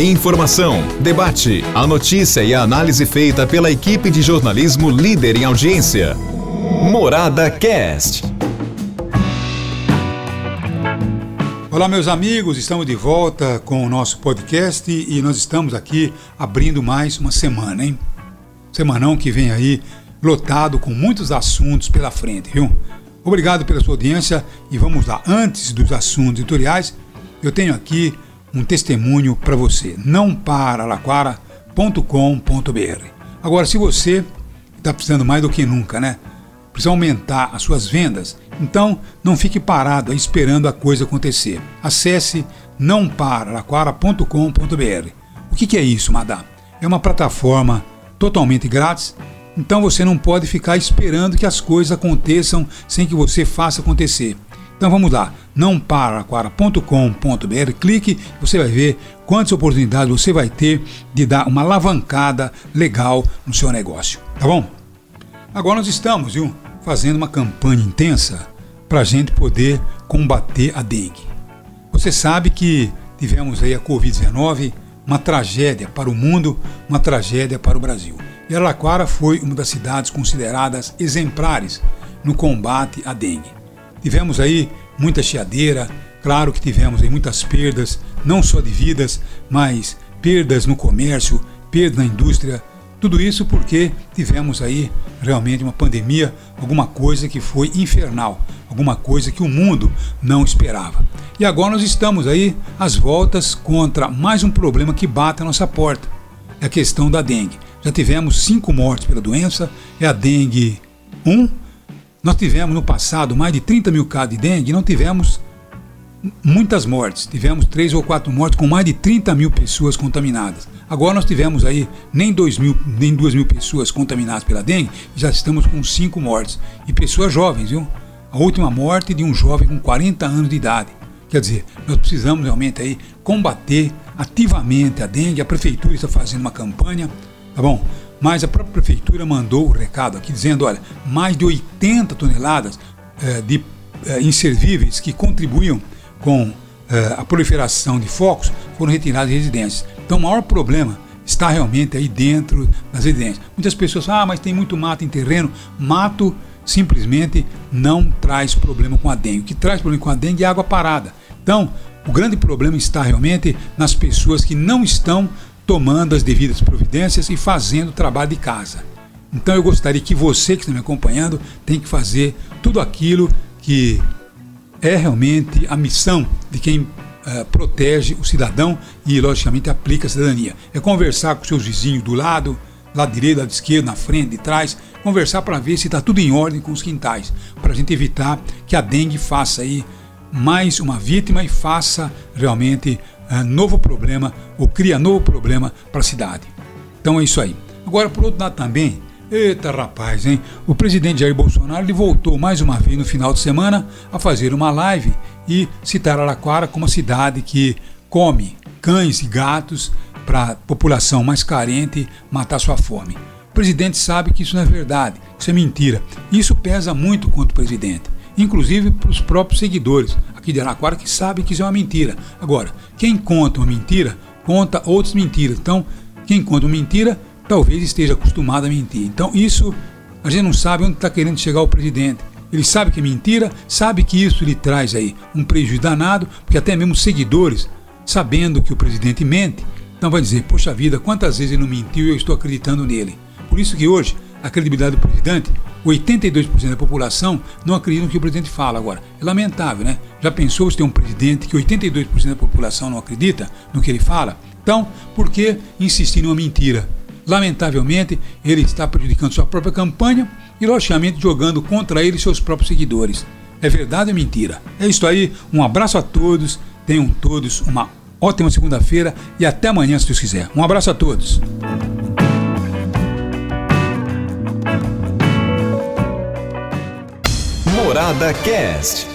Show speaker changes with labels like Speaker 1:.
Speaker 1: Informação, debate, a notícia e a análise feita pela equipe de jornalismo líder em audiência. Morada Cast.
Speaker 2: Olá, meus amigos, estamos de volta com o nosso podcast e nós estamos aqui abrindo mais uma semana, hein? Semanão que vem aí lotado com muitos assuntos pela frente, viu? Obrigado pela sua audiência e vamos lá. Antes dos assuntos editoriais, eu tenho aqui um testemunho para você. Não para laquara.com.br. Agora, se você está precisando mais do que nunca, né? Precisa aumentar as suas vendas, então não fique parado esperando a coisa acontecer. Acesse nãoparalaquara.com.br. O que, que é isso, madame? É uma plataforma totalmente grátis então você não pode ficar esperando que as coisas aconteçam sem que você faça acontecer. Então vamos lá, nãoparaquara.com.br, clique, você vai ver quantas oportunidades você vai ter de dar uma alavancada legal no seu negócio, tá bom? Agora nós estamos, viu, fazendo uma campanha intensa para a gente poder combater a dengue. Você sabe que tivemos aí a Covid-19, uma tragédia para o mundo, uma tragédia para o Brasil. E Araraquara foi uma das cidades consideradas exemplares no combate à dengue. Tivemos aí muita chiadeira, claro que tivemos aí muitas perdas, não só de vidas, mas perdas no comércio, perdas na indústria, tudo isso porque tivemos aí realmente uma pandemia, alguma coisa que foi infernal, alguma coisa que o mundo não esperava. E agora nós estamos aí às voltas contra mais um problema que bate à nossa porta, é a questão da dengue. Já tivemos cinco mortes pela doença, é a dengue 1, nós tivemos no passado mais de 30 mil casos de dengue e não tivemos muitas mortes. Tivemos três ou quatro mortes com mais de 30 mil pessoas contaminadas. Agora nós tivemos aí nem 2 mil, nem 2 mil pessoas contaminadas pela dengue, já estamos com cinco mortes. E pessoas jovens, viu? A última morte de um jovem com 40 anos de idade. Quer dizer, nós precisamos realmente aí combater ativamente a dengue. A prefeitura está fazendo uma campanha, tá bom? Mas a própria prefeitura mandou o recado aqui dizendo, olha, mais de 80 toneladas eh, de eh, inservíveis que contribuíam com eh, a proliferação de focos foram retirados de residências. Então o maior problema está realmente aí dentro das residências. Muitas pessoas falam, ah, mas tem muito mato em terreno. Mato simplesmente não traz problema com a dengue. O que traz problema com a dengue é água parada. Então, o grande problema está realmente nas pessoas que não estão tomando as devidas providências e fazendo o trabalho de casa. Então eu gostaria que você que está me acompanhando tem que fazer tudo aquilo que é realmente a missão de quem uh, protege o cidadão e, logicamente, aplica a cidadania. É conversar com seus vizinhos do lado, lado direito, lado esquerdo, na frente, de trás, conversar para ver se está tudo em ordem com os quintais, para a gente evitar que a dengue faça aí mais uma vítima e faça realmente uh, novo problema ou cria novo problema para a cidade. Então é isso aí. Agora, por outro lado também, eita rapaz, hein? O presidente Jair Bolsonaro ele voltou mais uma vez no final de semana a fazer uma live e citar Araquara como a cidade que come cães e gatos para a população mais carente matar sua fome. O presidente sabe que isso não é verdade, isso é mentira. Isso pesa muito contra o presidente inclusive para os próprios seguidores aqui de Araquara que sabem que isso é uma mentira. Agora, quem conta uma mentira, conta outras mentiras. Então, quem conta uma mentira, talvez esteja acostumado a mentir. Então, isso a gente não sabe onde está querendo chegar o presidente. Ele sabe que é mentira, sabe que isso lhe traz aí um prejuízo danado, porque até mesmo seguidores, sabendo que o presidente mente, então vai dizer, poxa vida, quantas vezes ele não mentiu e eu estou acreditando nele. Por isso que hoje a credibilidade do presidente 82% da população não acredita no que o presidente fala. Agora, é lamentável, né? Já pensou se tem um presidente que 82% da população não acredita no que ele fala? Então, por que insistir numa mentira? Lamentavelmente, ele está prejudicando sua própria campanha e, logicamente, jogando contra ele seus próprios seguidores. É verdade ou mentira? É isso aí. Um abraço a todos. Tenham todos uma ótima segunda-feira e até amanhã, se Deus quiser. Um abraço a todos.
Speaker 1: Morada Cast.